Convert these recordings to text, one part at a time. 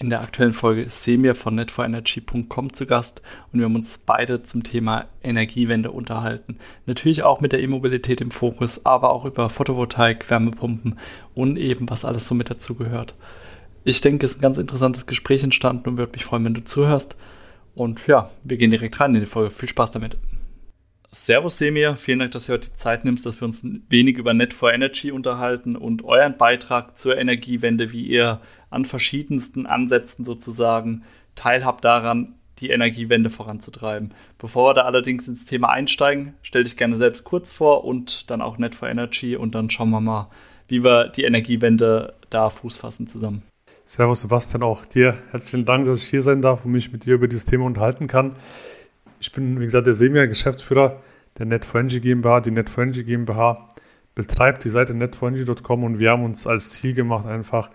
In der aktuellen Folge ist Semir von netforenergy.com zu Gast und wir haben uns beide zum Thema Energiewende unterhalten. Natürlich auch mit der E-Mobilität im Fokus, aber auch über Photovoltaik, Wärmepumpen und eben was alles so mit dazu gehört. Ich denke, es ist ein ganz interessantes Gespräch entstanden und würde mich freuen, wenn du zuhörst. Und ja, wir gehen direkt rein in die Folge. Viel Spaß damit. Servus Semir, vielen Dank, dass du heute die Zeit nimmst, dass wir uns ein wenig über net for energy unterhalten und euren Beitrag zur Energiewende, wie ihr an verschiedensten Ansätzen sozusagen teilhabt daran, die Energiewende voranzutreiben. Bevor wir da allerdings ins Thema einsteigen, stell dich gerne selbst kurz vor und dann auch net for energy und dann schauen wir mal, wie wir die Energiewende da Fuß fassen zusammen. Servus Sebastian, auch dir herzlichen Dank, dass ich hier sein darf und mich mit dir über dieses Thema unterhalten kann. Ich bin, wie gesagt, der Semir, Geschäftsführer der Net4Energy GmbH. Die Net4Energy GmbH betreibt die Seite net4energy.com und wir haben uns als Ziel gemacht, einfach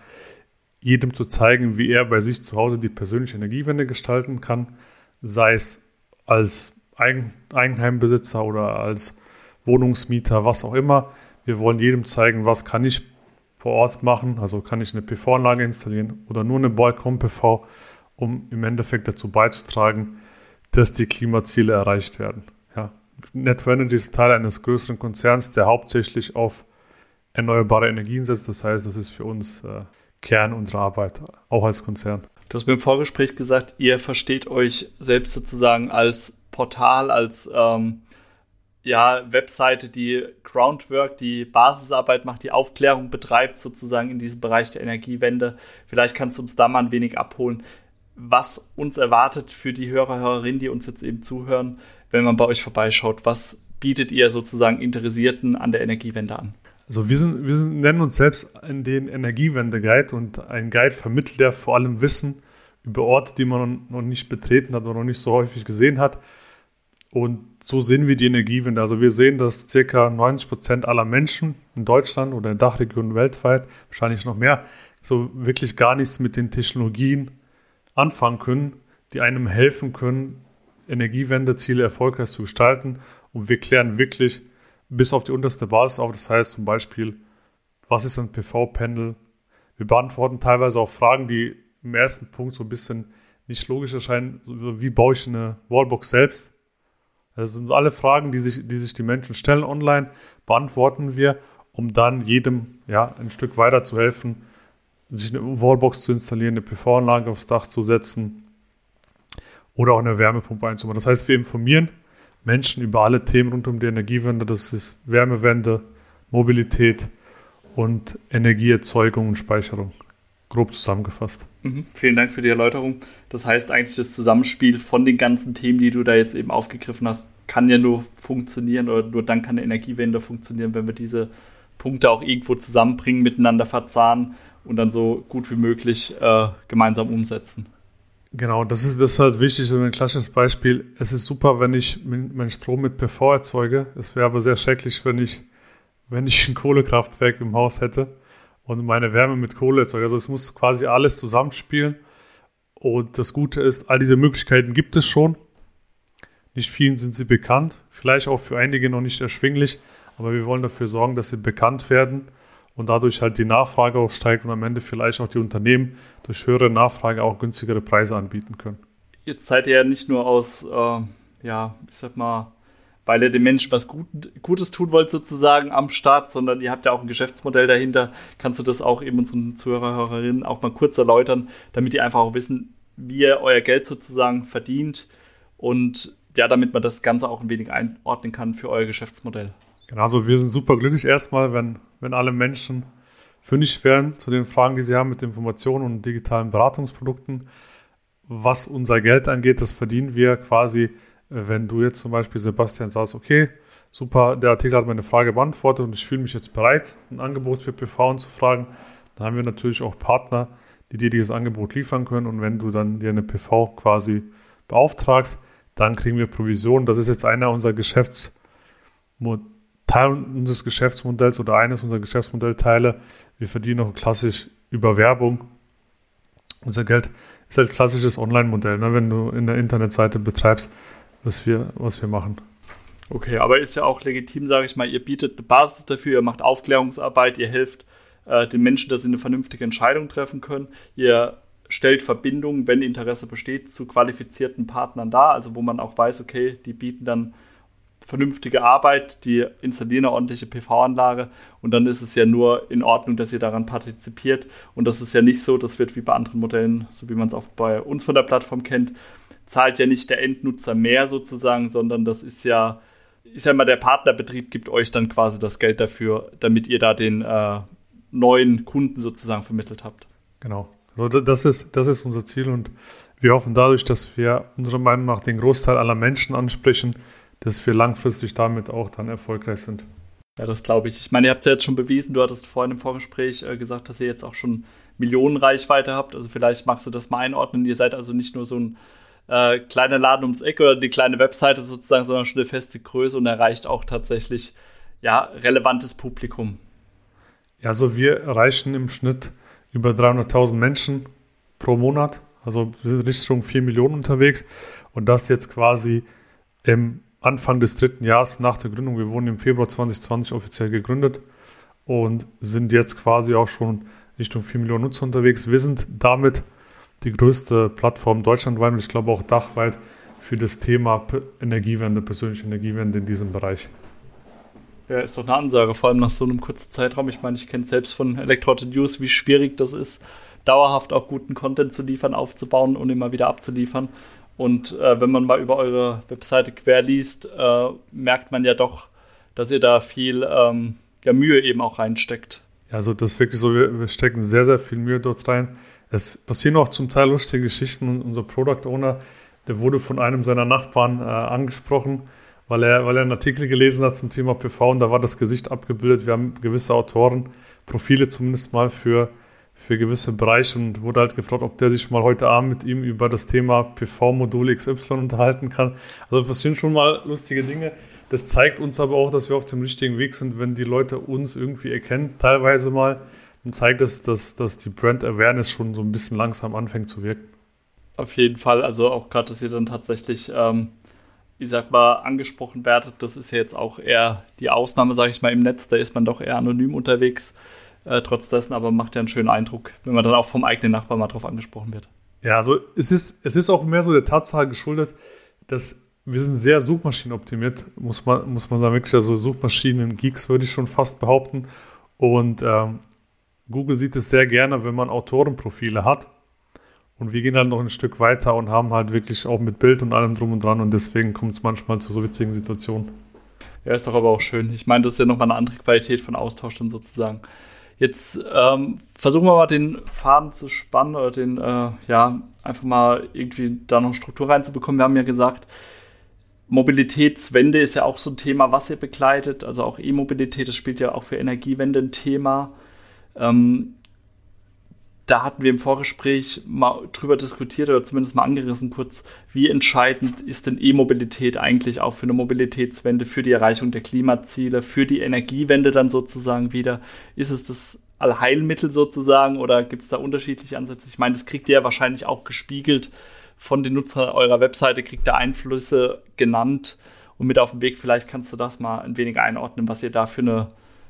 jedem zu zeigen, wie er bei sich zu Hause die persönliche Energiewende gestalten kann, sei es als Eigen Eigenheimbesitzer oder als Wohnungsmieter, was auch immer. Wir wollen jedem zeigen, was kann ich vor Ort machen. Also kann ich eine PV-Anlage installieren oder nur eine Balkon-PV, um im Endeffekt dazu beizutragen, dass die Klimaziele erreicht werden. Ja. Net Energy ist Teil eines größeren Konzerns, der hauptsächlich auf erneuerbare Energien setzt. Das heißt, das ist für uns äh, Kern unserer Arbeit, auch als Konzern. Du hast mir im Vorgespräch gesagt, ihr versteht euch selbst sozusagen als Portal, als ähm, ja, Webseite, die Groundwork, die Basisarbeit macht, die Aufklärung betreibt, sozusagen in diesem Bereich der Energiewende. Vielleicht kannst du uns da mal ein wenig abholen, was uns erwartet für die Hörer, Hörerinnen, die uns jetzt eben zuhören, wenn man bei euch vorbeischaut. Was bietet ihr sozusagen Interessierten an der Energiewende an? Also wir, sind, wir sind, nennen uns selbst den Energiewende-Guide und ein Guide vermittelt ja vor allem Wissen über Orte, die man noch nicht betreten hat oder noch nicht so häufig gesehen hat und so sehen wir die Energiewende. Also wir sehen, dass ca. 90 Prozent aller Menschen in Deutschland oder in Dachregionen weltweit, wahrscheinlich noch mehr, so wirklich gar nichts mit den Technologien anfangen können, die einem helfen können, Energiewendeziele erfolgreich zu gestalten. Und wir klären wirklich bis auf die unterste Basis auf. Das heißt zum Beispiel, was ist ein PV-Pendel? Wir beantworten teilweise auch Fragen, die im ersten Punkt so ein bisschen nicht logisch erscheinen. Wie baue ich eine Wallbox selbst? Das sind alle Fragen, die sich, die sich die Menschen stellen online, beantworten wir, um dann jedem ja, ein Stück weiter zu helfen, sich eine Wallbox zu installieren, eine PV-Anlage aufs Dach zu setzen oder auch eine Wärmepumpe einzubauen. Das heißt, wir informieren Menschen über alle Themen rund um die Energiewende. Das ist Wärmewende, Mobilität und Energieerzeugung und Speicherung grob zusammengefasst. Mhm, vielen Dank für die Erläuterung. Das heißt eigentlich, das Zusammenspiel von den ganzen Themen, die du da jetzt eben aufgegriffen hast, kann ja nur funktionieren oder nur dann kann eine Energiewende funktionieren, wenn wir diese Punkte auch irgendwo zusammenbringen, miteinander verzahnen und dann so gut wie möglich äh, gemeinsam umsetzen. Genau, das ist, das ist halt wichtig und ein klassisches Beispiel. Es ist super, wenn ich meinen Strom mit PV erzeuge. Es wäre aber sehr schrecklich, wenn ich, wenn ich ein Kohlekraftwerk im Haus hätte und meine Wärme mit Kohle erzeugt. Also es muss quasi alles zusammenspielen. Und das Gute ist, all diese Möglichkeiten gibt es schon. Nicht vielen sind sie bekannt, vielleicht auch für einige noch nicht erschwinglich, aber wir wollen dafür sorgen, dass sie bekannt werden und dadurch halt die Nachfrage auch steigt und am Ende vielleicht auch die Unternehmen durch höhere Nachfrage auch günstigere Preise anbieten können. Jetzt seid ihr ja nicht nur aus, äh, ja, ich sag mal, weil ihr dem Menschen was Gut, Gutes tun wollt, sozusagen am Start, sondern ihr habt ja auch ein Geschäftsmodell dahinter. Kannst du das auch eben unseren Zuhörer, Hörerinnen auch mal kurz erläutern, damit die einfach auch wissen, wie ihr euer Geld sozusagen verdient und ja, damit man das Ganze auch ein wenig einordnen kann für euer Geschäftsmodell. Genau, also wir sind super glücklich erstmal, wenn, wenn alle Menschen fündig werden zu den Fragen, die sie haben mit Informationen und digitalen Beratungsprodukten. Was unser Geld angeht, das verdienen wir quasi wenn du jetzt zum Beispiel, Sebastian, sagst, okay, super, der Artikel hat meine Frage beantwortet und ich fühle mich jetzt bereit, ein Angebot für PV zu fragen, dann haben wir natürlich auch Partner, die dir dieses Angebot liefern können. Und wenn du dann dir eine PV quasi beauftragst, dann kriegen wir Provision. Das ist jetzt einer unserer Geschäfts Teil unseres Geschäftsmodells oder eines unserer Geschäftsmodellteile. Wir verdienen auch klassisch über Werbung. Unser Geld ist halt klassisches Online-Modell, ne, wenn du in der Internetseite betreibst, was wir, was wir machen. Okay, aber ist ja auch legitim, sage ich mal, ihr bietet eine Basis dafür, ihr macht Aufklärungsarbeit, ihr helft äh, den Menschen, dass sie eine vernünftige Entscheidung treffen können. Ihr stellt Verbindungen, wenn Interesse besteht, zu qualifizierten Partnern dar, also wo man auch weiß, okay, die bieten dann vernünftige Arbeit, die installieren eine ordentliche PV-Anlage und dann ist es ja nur in Ordnung, dass ihr daran partizipiert. Und das ist ja nicht so, das wird wie bei anderen Modellen, so wie man es auch bei uns von der Plattform kennt, zahlt ja nicht der Endnutzer mehr sozusagen, sondern das ist ja, ist ja immer der Partnerbetrieb gibt euch dann quasi das Geld dafür, damit ihr da den äh, neuen Kunden sozusagen vermittelt habt. Genau. Also das ist, das ist unser Ziel und wir hoffen dadurch, dass wir unserer Meinung nach den Großteil aller Menschen ansprechen, dass wir langfristig damit auch dann erfolgreich sind. Ja, das glaube ich. Ich meine, ihr habt es ja jetzt schon bewiesen, du hattest vorhin im Vorgespräch äh, gesagt, dass ihr jetzt auch schon Millionen Reichweite habt. Also vielleicht magst du das mal einordnen. Ihr seid also nicht nur so ein äh, kleiner Laden ums Eck oder die kleine Webseite sozusagen, sondern schon eine feste Größe und erreicht auch tatsächlich ja, relevantes Publikum. Ja, also wir erreichen im Schnitt über 300.000 Menschen pro Monat. Also wir sind Richtung 4 Millionen unterwegs und das jetzt quasi im Anfang des dritten Jahres nach der Gründung. Wir wurden im Februar 2020 offiziell gegründet und sind jetzt quasi auch schon Richtung 4 Millionen Nutzer unterwegs. Wir sind damit die größte Plattform deutschlandweit und ich glaube auch dachweit für das Thema Energiewende, persönliche Energiewende in diesem Bereich. Ja, ist doch eine Ansage, vor allem nach so einem kurzen Zeitraum. Ich meine, ich kenne selbst von Electroted News, wie schwierig das ist, dauerhaft auch guten Content zu liefern, aufzubauen und immer wieder abzuliefern. Und äh, wenn man mal über eure Webseite quer liest, äh, merkt man ja doch, dass ihr da viel ähm, ja, Mühe eben auch reinsteckt. Ja, also das ist wirklich so, wir, wir, stecken sehr, sehr viel Mühe dort rein. Es passieren auch zum Teil lustige Geschichten. Unser Product Owner, der wurde von einem seiner Nachbarn äh, angesprochen, weil er, weil er einen Artikel gelesen hat zum Thema PV und da war das Gesicht abgebildet. Wir haben gewisse Autoren, Profile zumindest mal für für gewisse Bereiche und wurde halt gefragt, ob der sich mal heute Abend mit ihm über das Thema PV-Modul XY unterhalten kann. Also das sind schon mal lustige Dinge. Das zeigt uns aber auch, dass wir auf dem richtigen Weg sind, wenn die Leute uns irgendwie erkennen, teilweise mal, dann zeigt es, dass, dass die Brand Awareness schon so ein bisschen langsam anfängt zu wirken. Auf jeden Fall, also auch gerade, dass ihr dann tatsächlich, ähm, ich sag mal, angesprochen werdet, das ist ja jetzt auch eher die Ausnahme, sage ich mal, im Netz, da ist man doch eher anonym unterwegs äh, trotz dessen aber macht ja einen schönen Eindruck, wenn man dann auch vom eigenen Nachbarn mal drauf angesprochen wird. Ja, also es ist, es ist auch mehr so der Tatsache geschuldet, dass wir sind sehr suchmaschinenoptimiert, muss man, muss man sagen, wirklich, also Suchmaschinen-Geeks würde ich schon fast behaupten. Und ähm, Google sieht es sehr gerne, wenn man Autorenprofile hat. Und wir gehen halt noch ein Stück weiter und haben halt wirklich auch mit Bild und allem drum und dran und deswegen kommt es manchmal zu so witzigen Situationen. Ja, ist doch aber auch schön. Ich meine, das ist ja nochmal eine andere Qualität von Austausch dann sozusagen. Jetzt ähm, versuchen wir mal den Faden zu spannen oder den, äh, ja, einfach mal irgendwie da noch Struktur reinzubekommen. Wir haben ja gesagt, Mobilitätswende ist ja auch so ein Thema, was ihr begleitet. Also auch E-Mobilität, das spielt ja auch für Energiewende ein Thema. Ähm, da hatten wir im Vorgespräch mal drüber diskutiert oder zumindest mal angerissen kurz, wie entscheidend ist denn E-Mobilität eigentlich auch für eine Mobilitätswende, für die Erreichung der Klimaziele, für die Energiewende dann sozusagen wieder? Ist es das Allheilmittel sozusagen oder gibt es da unterschiedliche Ansätze? Ich meine, das kriegt ihr ja wahrscheinlich auch gespiegelt von den Nutzern eurer Webseite, kriegt ihr Einflüsse genannt und mit auf dem Weg, vielleicht kannst du das mal ein wenig einordnen, was ihr da für eine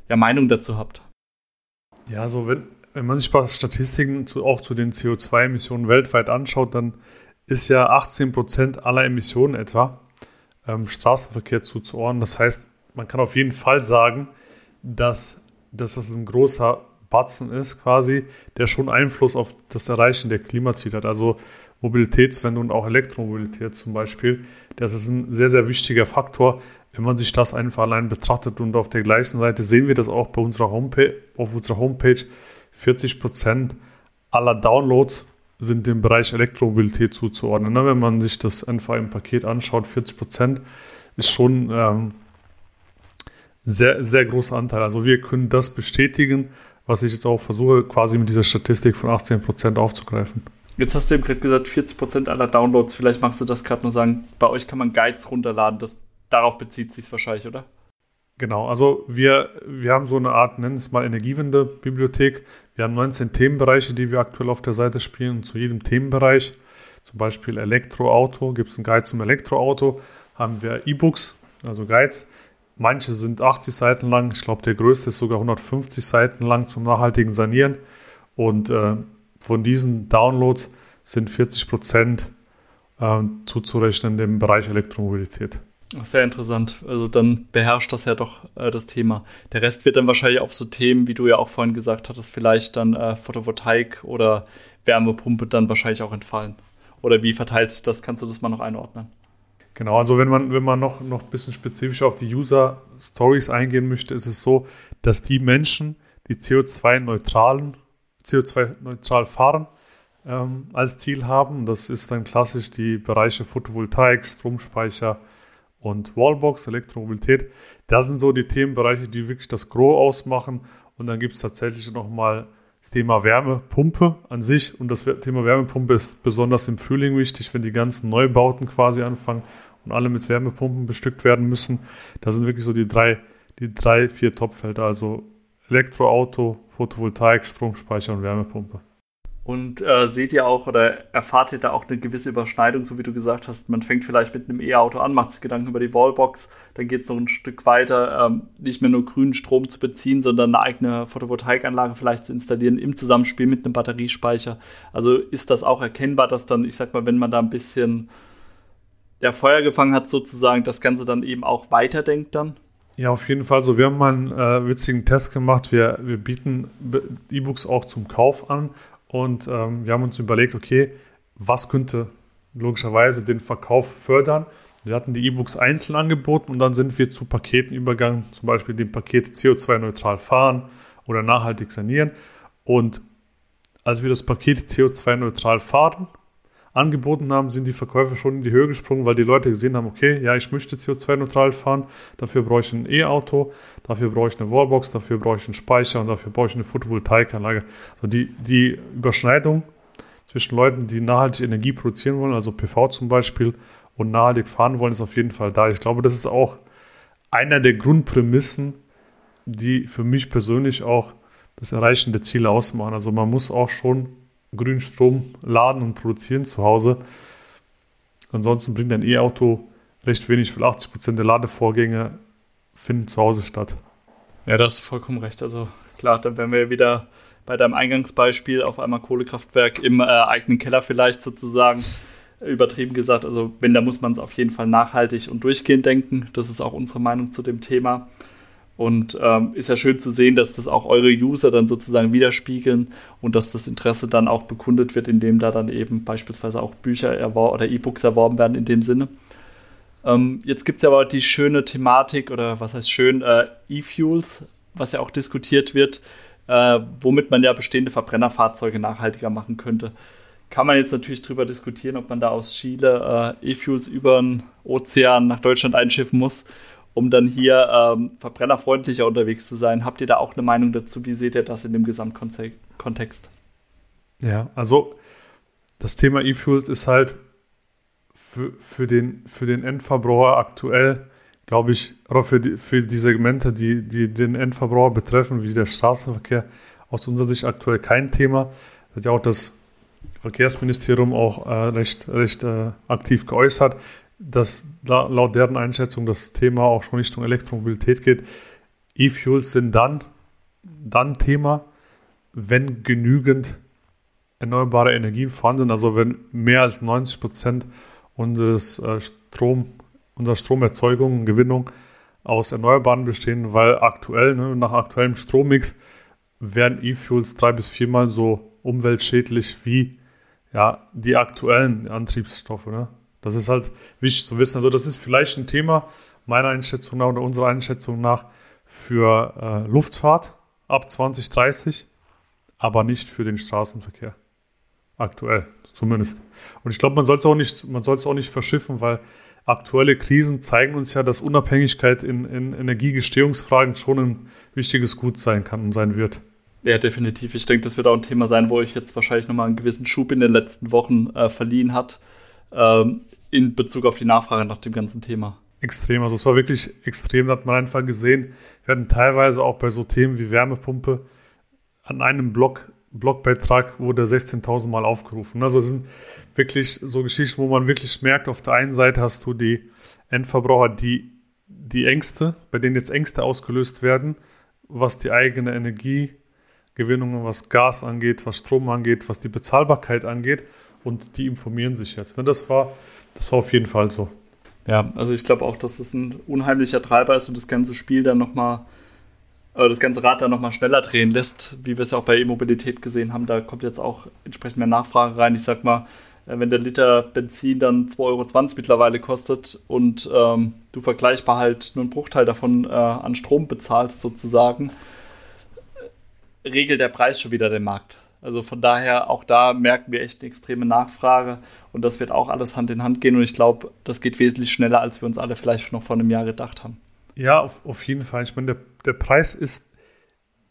ja, Meinung dazu habt. Ja, so wenn, wenn man sich mal Statistiken zu, auch zu den CO2-Emissionen weltweit anschaut, dann ist ja 18 Prozent aller Emissionen etwa ähm, Straßenverkehr zuzuordnen. Das heißt, man kann auf jeden Fall sagen, dass, dass das ein großer Batzen ist, quasi, der schon Einfluss auf das Erreichen der Klimaziele hat. Also Mobilitätswende und auch Elektromobilität zum Beispiel. Das ist ein sehr, sehr wichtiger Faktor, wenn man sich das einfach allein betrachtet. Und auf der gleichen Seite sehen wir das auch bei unserer Homepage, auf unserer Homepage 40 Prozent aller Downloads sind dem Bereich Elektromobilität zuzuordnen. Ne? Wenn man sich das einfach im Paket anschaut, 40 Prozent ist schon ähm, sehr, sehr großer Anteil. Also wir können das bestätigen, was ich jetzt auch versuche, quasi mit dieser Statistik von 18% aufzugreifen. Jetzt hast du eben gerade gesagt, 40% aller Downloads. Vielleicht magst du das gerade nur sagen. Bei euch kann man Guides runterladen. Das, darauf bezieht sich wahrscheinlich, oder? Genau, also wir, wir haben so eine Art, nennen es mal Energiewende-Bibliothek. Wir haben 19 Themenbereiche, die wir aktuell auf der Seite spielen. Und zu jedem Themenbereich, zum Beispiel Elektroauto, gibt es einen Guide zum Elektroauto. Haben wir E-Books, also Guides. Manche sind 80 Seiten lang. Ich glaube, der größte ist sogar 150 Seiten lang zum nachhaltigen Sanieren. Und äh, von diesen Downloads sind 40 Prozent äh, zuzurechnen im Bereich Elektromobilität. Sehr interessant. Also dann beherrscht das ja doch äh, das Thema. Der Rest wird dann wahrscheinlich auf so Themen, wie du ja auch vorhin gesagt hattest, vielleicht dann äh, Photovoltaik oder Wärmepumpe dann wahrscheinlich auch entfallen. Oder wie verteilt sich das? Kannst du das mal noch einordnen? Genau, also wenn man, wenn man noch, noch ein bisschen spezifischer auf die User Stories eingehen möchte, ist es so, dass die Menschen, die CO2-neutralen, CO2-neutral fahren, ähm, als Ziel haben. Das ist dann klassisch die Bereiche Photovoltaik, Stromspeicher, und Wallbox, Elektromobilität. Das sind so die Themenbereiche, die wirklich das Gros ausmachen. Und dann gibt es tatsächlich nochmal das Thema Wärmepumpe an sich. Und das Thema Wärmepumpe ist besonders im Frühling wichtig, wenn die ganzen Neubauten quasi anfangen und alle mit Wärmepumpen bestückt werden müssen. Das sind wirklich so die drei, die drei, vier Topfelder. Also Elektroauto, Photovoltaik, Stromspeicher und Wärmepumpe. Und äh, seht ihr auch oder erfahrt ihr da auch eine gewisse Überschneidung, so wie du gesagt hast, man fängt vielleicht mit einem E-Auto an, macht sich Gedanken über die Wallbox, dann geht es noch ein Stück weiter, ähm, nicht mehr nur grünen Strom zu beziehen, sondern eine eigene Photovoltaikanlage vielleicht zu installieren im Zusammenspiel mit einem Batteriespeicher. Also ist das auch erkennbar, dass dann, ich sag mal, wenn man da ein bisschen ja, Feuer gefangen hat, sozusagen, das Ganze dann eben auch weiterdenkt dann? Ja, auf jeden Fall. So, wir haben mal einen äh, witzigen Test gemacht. Wir, wir bieten E-Books auch zum Kauf an und ähm, wir haben uns überlegt, okay, was könnte logischerweise den Verkauf fördern? Wir hatten die E-Books einzeln angeboten und dann sind wir zu Paketen übergegangen, zum Beispiel dem Paket CO2-neutral fahren oder nachhaltig sanieren. Und als wir das Paket CO2-neutral fahren angeboten haben, sind die Verkäufe schon in die Höhe gesprungen, weil die Leute gesehen haben, okay, ja, ich möchte CO2-neutral fahren, dafür brauche ich ein E-Auto, dafür brauche ich eine Wallbox, dafür brauche ich einen Speicher und dafür brauche ich eine Photovoltaikanlage. Also die, die Überschneidung zwischen Leuten, die nachhaltig Energie produzieren wollen, also PV zum Beispiel, und nachhaltig fahren wollen, ist auf jeden Fall da. Ich glaube, das ist auch einer der Grundprämissen, die für mich persönlich auch das Erreichen der Ziele ausmachen. Also man muss auch schon grünen Strom laden und produzieren zu Hause. Ansonsten bringt ein E-Auto recht wenig, weil 80 Prozent der Ladevorgänge finden zu Hause statt. Ja, das ist vollkommen recht. Also klar, dann wären wir wieder bei deinem Eingangsbeispiel auf einmal Kohlekraftwerk im äh, eigenen Keller vielleicht sozusagen übertrieben gesagt. Also wenn, da muss man es auf jeden Fall nachhaltig und durchgehend denken. Das ist auch unsere Meinung zu dem Thema. Und ähm, ist ja schön zu sehen, dass das auch eure User dann sozusagen widerspiegeln und dass das Interesse dann auch bekundet wird, indem da dann eben beispielsweise auch Bücher oder E-Books erworben werden in dem Sinne. Ähm, jetzt gibt es ja aber die schöne Thematik oder was heißt schön, äh, E-Fuels, was ja auch diskutiert wird, äh, womit man ja bestehende Verbrennerfahrzeuge nachhaltiger machen könnte. Kann man jetzt natürlich darüber diskutieren, ob man da aus Chile äh, E-Fuels über den Ozean nach Deutschland einschiffen muss um dann hier ähm, verbrennerfreundlicher unterwegs zu sein. Habt ihr da auch eine Meinung dazu? Wie seht ihr das in dem Gesamtkontext? Ja, also das Thema E-Fuels ist halt für, für, den, für den Endverbraucher aktuell, glaube ich, oder für die, für die Segmente, die, die den Endverbraucher betreffen, wie der Straßenverkehr, aus unserer Sicht aktuell kein Thema. Das hat ja auch das Verkehrsministerium auch äh, recht, recht äh, aktiv geäußert dass laut deren Einschätzung das Thema auch schon Richtung Elektromobilität geht. E-Fuels sind dann, dann Thema, wenn genügend erneuerbare Energien vorhanden sind, also wenn mehr als 90 Prozent unseres äh, Strom, unserer Stromerzeugung und Gewinnung aus Erneuerbaren bestehen, weil aktuell, ne, nach aktuellem Strommix, werden E-Fuels drei bis viermal so umweltschädlich wie ja, die aktuellen Antriebsstoffe. Ne? Das ist halt wichtig zu wissen. Also das ist vielleicht ein Thema meiner Einschätzung nach oder unserer Einschätzung nach für äh, Luftfahrt ab 2030, aber nicht für den Straßenverkehr. Aktuell zumindest. Und ich glaube, man soll es auch nicht, auch nicht verschiffen, weil aktuelle Krisen zeigen uns ja, dass Unabhängigkeit in, in Energiegestehungsfragen schon ein wichtiges Gut sein kann und sein wird. Ja, definitiv. Ich denke, das wird auch ein Thema sein, wo euch jetzt wahrscheinlich nochmal einen gewissen Schub in den letzten Wochen äh, verliehen hat, ähm, in Bezug auf die Nachfrage nach dem ganzen Thema. Extrem, also es war wirklich extrem, da hat man einfach gesehen. Wir hatten teilweise auch bei so Themen wie Wärmepumpe an einem Blog, Blogbeitrag wurde 16.000 Mal aufgerufen. Also es sind wirklich so Geschichten, wo man wirklich merkt, auf der einen Seite hast du die Endverbraucher, die, die Ängste, bei denen jetzt Ängste ausgelöst werden, was die eigene Energiegewinnung, was Gas angeht, was Strom angeht, was die Bezahlbarkeit angeht und die informieren sich jetzt. Ne, das war, das war auf jeden Fall so. Ja, also ich glaube auch, dass das ein unheimlicher Treiber ist und das ganze Spiel dann nochmal, äh, das ganze Rad dann nochmal schneller drehen lässt, wie wir es auch bei E-Mobilität gesehen haben. Da kommt jetzt auch entsprechend mehr Nachfrage rein. Ich sag mal, äh, wenn der Liter Benzin dann 2,20 Euro mittlerweile kostet und ähm, du vergleichbar halt nur einen Bruchteil davon äh, an Strom bezahlst sozusagen, regelt der Preis schon wieder den Markt. Also von daher, auch da merken wir echt eine extreme Nachfrage und das wird auch alles Hand in Hand gehen und ich glaube, das geht wesentlich schneller, als wir uns alle vielleicht noch vor einem Jahr gedacht haben. Ja, auf, auf jeden Fall. Ich meine, der, der Preis ist,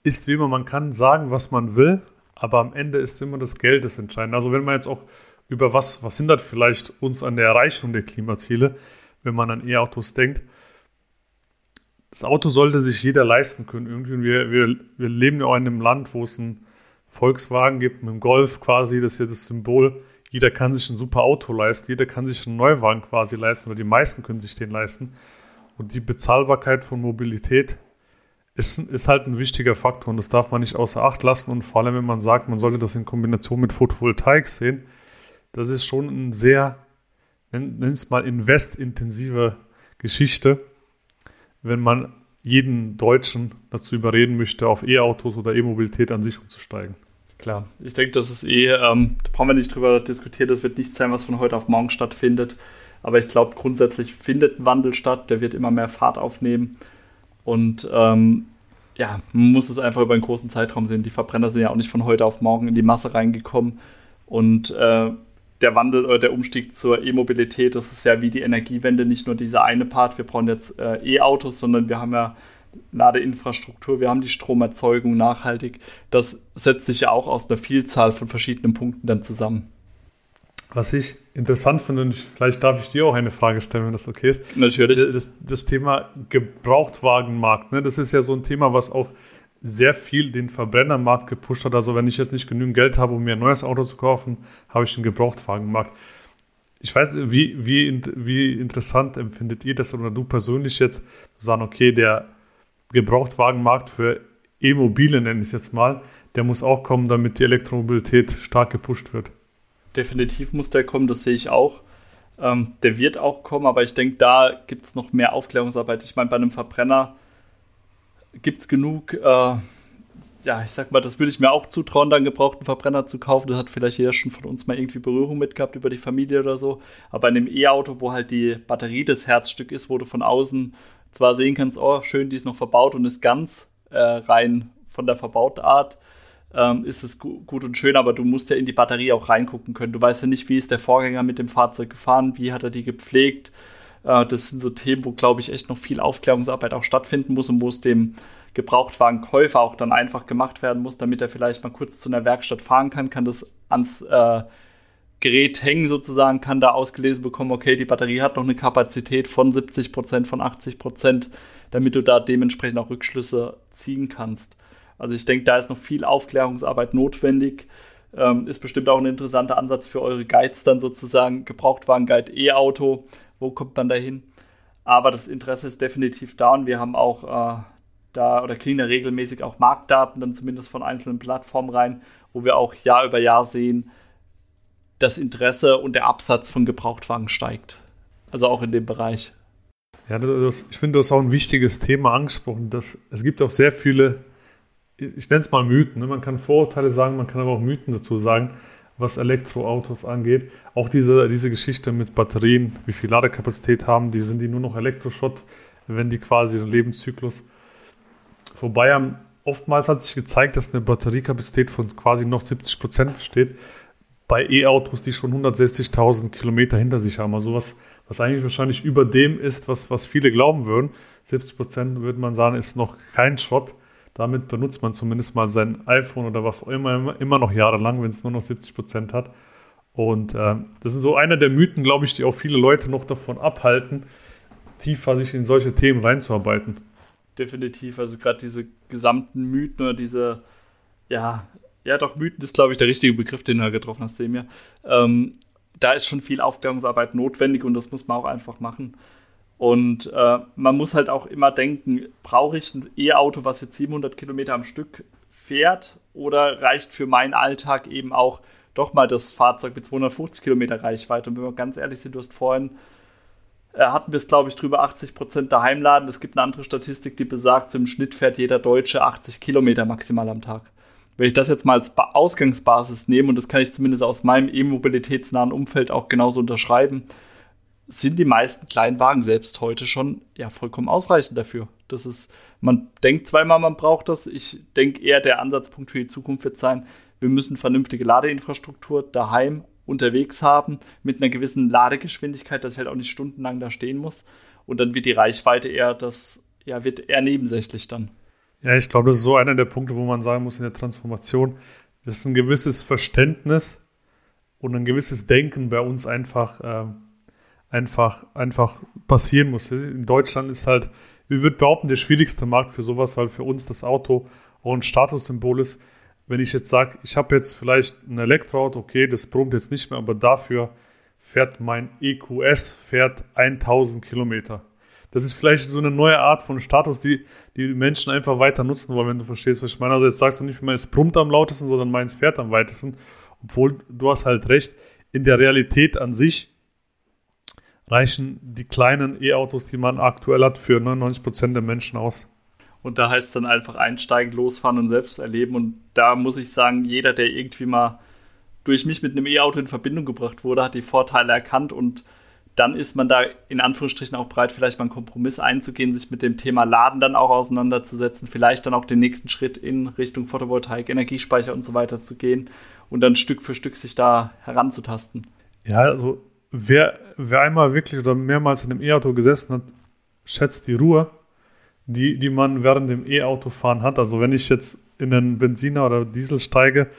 ist wie immer, man kann sagen, was man will, aber am Ende ist immer das Geld das Entscheidende. Also wenn man jetzt auch über was, was hindert vielleicht uns an der Erreichung der Klimaziele, wenn man an E-Autos denkt. Das Auto sollte sich jeder leisten können. Irgendwie, wir, wir, wir leben ja auch in einem Land, wo es ein Volkswagen gibt, mit dem Golf quasi, das ist ja das Symbol. Jeder kann sich ein super Auto leisten, jeder kann sich einen Neuwagen quasi leisten, weil die meisten können sich den leisten. Und die Bezahlbarkeit von Mobilität ist, ist halt ein wichtiger Faktor und das darf man nicht außer Acht lassen. Und vor allem, wenn man sagt, man sollte das in Kombination mit Photovoltaik sehen, das ist schon eine sehr, nenn es mal, investintensive Geschichte, wenn man jeden Deutschen dazu überreden möchte, auf E-Autos oder E-Mobilität an sich umzusteigen. Klar, ich denke, das ist eh, ähm, da brauchen wir nicht drüber diskutieren, das wird nichts sein, was von heute auf morgen stattfindet. Aber ich glaube, grundsätzlich findet ein Wandel statt, der wird immer mehr Fahrt aufnehmen. Und ähm, ja, man muss es einfach über einen großen Zeitraum sehen. Die Verbrenner sind ja auch nicht von heute auf morgen in die Masse reingekommen. Und äh, der Wandel oder der Umstieg zur E-Mobilität, das ist ja wie die Energiewende, nicht nur dieser eine Part, wir brauchen jetzt äh, E-Autos, sondern wir haben ja Ladeinfrastruktur, wir haben die Stromerzeugung nachhaltig. Das setzt sich ja auch aus einer Vielzahl von verschiedenen Punkten dann zusammen. Was ich interessant finde, und vielleicht darf ich dir auch eine Frage stellen, wenn das okay ist. Natürlich. Das, das Thema Gebrauchtwagenmarkt, ne? das ist ja so ein Thema, was auch sehr viel den Verbrennermarkt gepusht hat. Also wenn ich jetzt nicht genügend Geld habe, um mir ein neues Auto zu kaufen, habe ich einen Gebrauchtwagenmarkt. Ich weiß, wie, wie, wie interessant empfindet ihr das oder du persönlich jetzt zu sagen, okay, der Gebrauchtwagenmarkt für E-Mobile, nenne ich es jetzt mal, der muss auch kommen, damit die Elektromobilität stark gepusht wird. Definitiv muss der kommen, das sehe ich auch. Ähm, der wird auch kommen, aber ich denke, da gibt es noch mehr Aufklärungsarbeit. Ich meine, bei einem Verbrenner gibt es genug, äh, ja, ich sag mal, das würde ich mir auch zutrauen, dann gebrauchten Verbrenner zu kaufen. Das hat vielleicht jeder schon von uns mal irgendwie Berührung mit gehabt über die Familie oder so. Aber bei einem E-Auto, wo halt die Batterie das Herzstück ist, wo du von außen zwar sehen kannst, oh, schön, die ist noch verbaut und ist ganz äh, rein von der Verbautart, ähm, ist es gu gut und schön, aber du musst ja in die Batterie auch reingucken können. Du weißt ja nicht, wie ist der Vorgänger mit dem Fahrzeug gefahren, wie hat er die gepflegt, äh, das sind so Themen, wo, glaube ich, echt noch viel Aufklärungsarbeit auch stattfinden muss und wo es dem Gebrauchtwagenkäufer auch dann einfach gemacht werden muss, damit er vielleicht mal kurz zu einer Werkstatt fahren kann, kann das ans äh, Gerät hängen sozusagen, kann da ausgelesen bekommen, okay, die Batterie hat noch eine Kapazität von 70 Prozent, von 80 Prozent, damit du da dementsprechend auch Rückschlüsse ziehen kannst. Also ich denke, da ist noch viel Aufklärungsarbeit notwendig. Ähm, ist bestimmt auch ein interessanter Ansatz für eure Guides dann sozusagen. Gebrauchtwagen-Guide E-Auto wo kommt man da hin? Aber das Interesse ist definitiv da und wir haben auch äh, da oder kriegen da regelmäßig auch Marktdaten dann zumindest von einzelnen Plattformen rein, wo wir auch Jahr über Jahr sehen, das Interesse und der Absatz von Gebrauchtwagen steigt. Also auch in dem Bereich. Ja, das, ich finde, du hast auch ein wichtiges Thema angesprochen. Dass, es gibt auch sehr viele, ich nenne es mal Mythen. Ne? Man kann Vorurteile sagen, man kann aber auch Mythen dazu sagen was Elektroautos angeht. Auch diese, diese Geschichte mit Batterien, wie viel Ladekapazität haben die, sind die nur noch Elektroschott, wenn die quasi den Lebenszyklus vorbei haben. Oftmals hat sich gezeigt, dass eine Batteriekapazität von quasi noch 70 Prozent besteht. Bei E-Autos, die schon 160.000 Kilometer hinter sich haben. Also was, was eigentlich wahrscheinlich über dem ist, was, was viele glauben würden. 70 Prozent würde man sagen, ist noch kein Schrott. Damit benutzt man zumindest mal sein iPhone oder was auch immer, immer noch jahrelang, wenn es nur noch 70 Prozent hat. Und äh, das ist so einer der Mythen, glaube ich, die auch viele Leute noch davon abhalten, tiefer sich in solche Themen reinzuarbeiten. Definitiv, also gerade diese gesamten Mythen oder diese, ja, ja doch, Mythen ist, glaube ich, der richtige Begriff, den du da getroffen hast, Semir. Ähm, da ist schon viel Aufklärungsarbeit notwendig und das muss man auch einfach machen. Und äh, man muss halt auch immer denken, brauche ich ein E-Auto, was jetzt 700 Kilometer am Stück fährt oder reicht für meinen Alltag eben auch doch mal das Fahrzeug mit 250 Kilometer Reichweite? Und wenn wir ganz ehrlich sind, du hast vorhin, äh, hatten wir es glaube ich drüber 80 Prozent daheim laden. Es gibt eine andere Statistik, die besagt, im Schnitt fährt jeder Deutsche 80 Kilometer maximal am Tag. Wenn ich das jetzt mal als Ausgangsbasis nehme, und das kann ich zumindest aus meinem e-mobilitätsnahen Umfeld auch genauso unterschreiben, sind die meisten kleinen Wagen selbst heute schon ja vollkommen ausreichend dafür. Das ist, man denkt zweimal, man braucht das. Ich denke eher, der Ansatzpunkt für die Zukunft wird sein, wir müssen vernünftige Ladeinfrastruktur daheim unterwegs haben, mit einer gewissen Ladegeschwindigkeit, dass ich halt auch nicht stundenlang da stehen muss. Und dann wird die Reichweite eher das, ja, wird eher nebensächlich dann. Ja, ich glaube, das ist so einer der Punkte, wo man sagen muss in der Transformation, das ist ein gewisses Verständnis und ein gewisses Denken bei uns einfach, äh, einfach, einfach passieren muss. In Deutschland ist halt, ich würde behaupten, der schwierigste Markt für sowas, weil für uns das Auto auch ein Statussymbol ist. Wenn ich jetzt sage, ich habe jetzt vielleicht ein Elektroauto, okay, das brummt jetzt nicht mehr, aber dafür fährt mein EQS fährt 1000 Kilometer das ist vielleicht so eine neue Art von Status, die die Menschen einfach weiter nutzen wollen, wenn du verstehst, was ich meine. Also jetzt sagst du nicht, meins brummt am lautesten, sondern meins fährt am weitesten. Obwohl du hast halt recht, in der Realität an sich reichen die kleinen E-Autos, die man aktuell hat, für 99 Prozent der Menschen aus. Und da heißt es dann einfach einsteigen, losfahren und selbst erleben. Und da muss ich sagen, jeder, der irgendwie mal durch mich mit einem E-Auto in Verbindung gebracht wurde, hat die Vorteile erkannt und dann ist man da in Anführungsstrichen auch bereit, vielleicht mal einen Kompromiss einzugehen, sich mit dem Thema Laden dann auch auseinanderzusetzen, vielleicht dann auch den nächsten Schritt in Richtung Photovoltaik, Energiespeicher und so weiter zu gehen und dann Stück für Stück sich da heranzutasten. Ja, also wer, wer einmal wirklich oder mehrmals in einem E-Auto gesessen hat, schätzt die Ruhe, die, die man während dem E-Auto-Fahren hat. Also wenn ich jetzt in einen Benziner oder Diesel steige,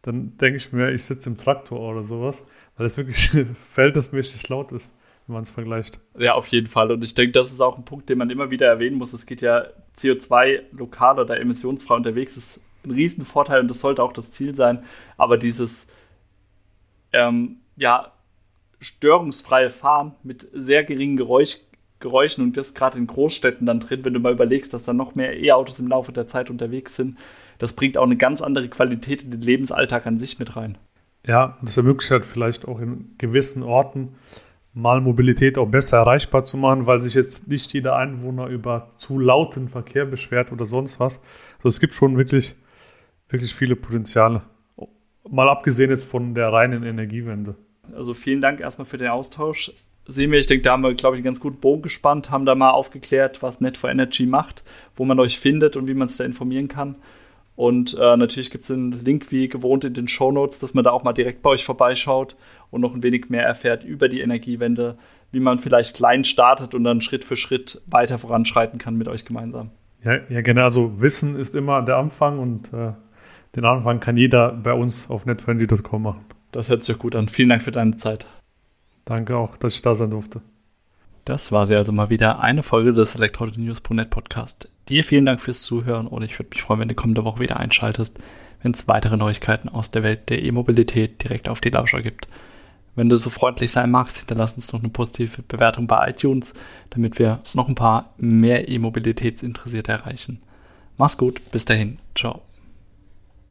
dann denke ich mir, ich sitze im Traktor oder sowas, weil es wirklich verhältnismäßig laut ist wenn man es vergleicht. Ja, auf jeden Fall. Und ich denke, das ist auch ein Punkt, den man immer wieder erwähnen muss. Es geht ja CO2 lokal oder emissionsfrei unterwegs. Ist ein Riesenvorteil und das sollte auch das Ziel sein. Aber dieses, ähm, ja, störungsfreie Fahren mit sehr geringen Geräusch, Geräuschen und das gerade in Großstädten dann drin, wenn du mal überlegst, dass da noch mehr E-Autos im Laufe der Zeit unterwegs sind, das bringt auch eine ganz andere Qualität in den Lebensalltag an sich mit rein. Ja, das ermöglicht halt vielleicht auch in gewissen Orten mal Mobilität auch besser erreichbar zu machen, weil sich jetzt nicht jeder Einwohner über zu lauten Verkehr beschwert oder sonst was. Also es gibt schon wirklich, wirklich viele Potenziale. Mal abgesehen jetzt von der reinen Energiewende. Also vielen Dank erstmal für den Austausch. Sehen wir, ich denke, da haben wir, glaube ich, einen ganz guten Bogen gespannt, haben da mal aufgeklärt, was Net for Energy macht, wo man euch findet und wie man es da informieren kann. Und äh, natürlich gibt es den Link wie gewohnt in den Show Notes, dass man da auch mal direkt bei euch vorbeischaut und noch ein wenig mehr erfährt über die Energiewende, wie man vielleicht klein startet und dann Schritt für Schritt weiter voranschreiten kann mit euch gemeinsam. Ja, ja genau. Also Wissen ist immer der Anfang und äh, den Anfang kann jeder bei uns auf netfriendly.com machen. Das hört sich gut an. Vielen Dank für deine Zeit. Danke auch, dass ich da sein durfte. Das war sie also mal wieder eine Folge des Elektronews.net Podcast. Dir vielen Dank fürs Zuhören und ich würde mich freuen, wenn du kommende Woche wieder einschaltest, wenn es weitere Neuigkeiten aus der Welt der E-Mobilität direkt auf die Lauscher gibt. Wenn du so freundlich sein magst, hinterlass uns noch eine positive Bewertung bei iTunes, damit wir noch ein paar mehr E-Mobilitätsinteressierte erreichen. Mach's gut, bis dahin, ciao.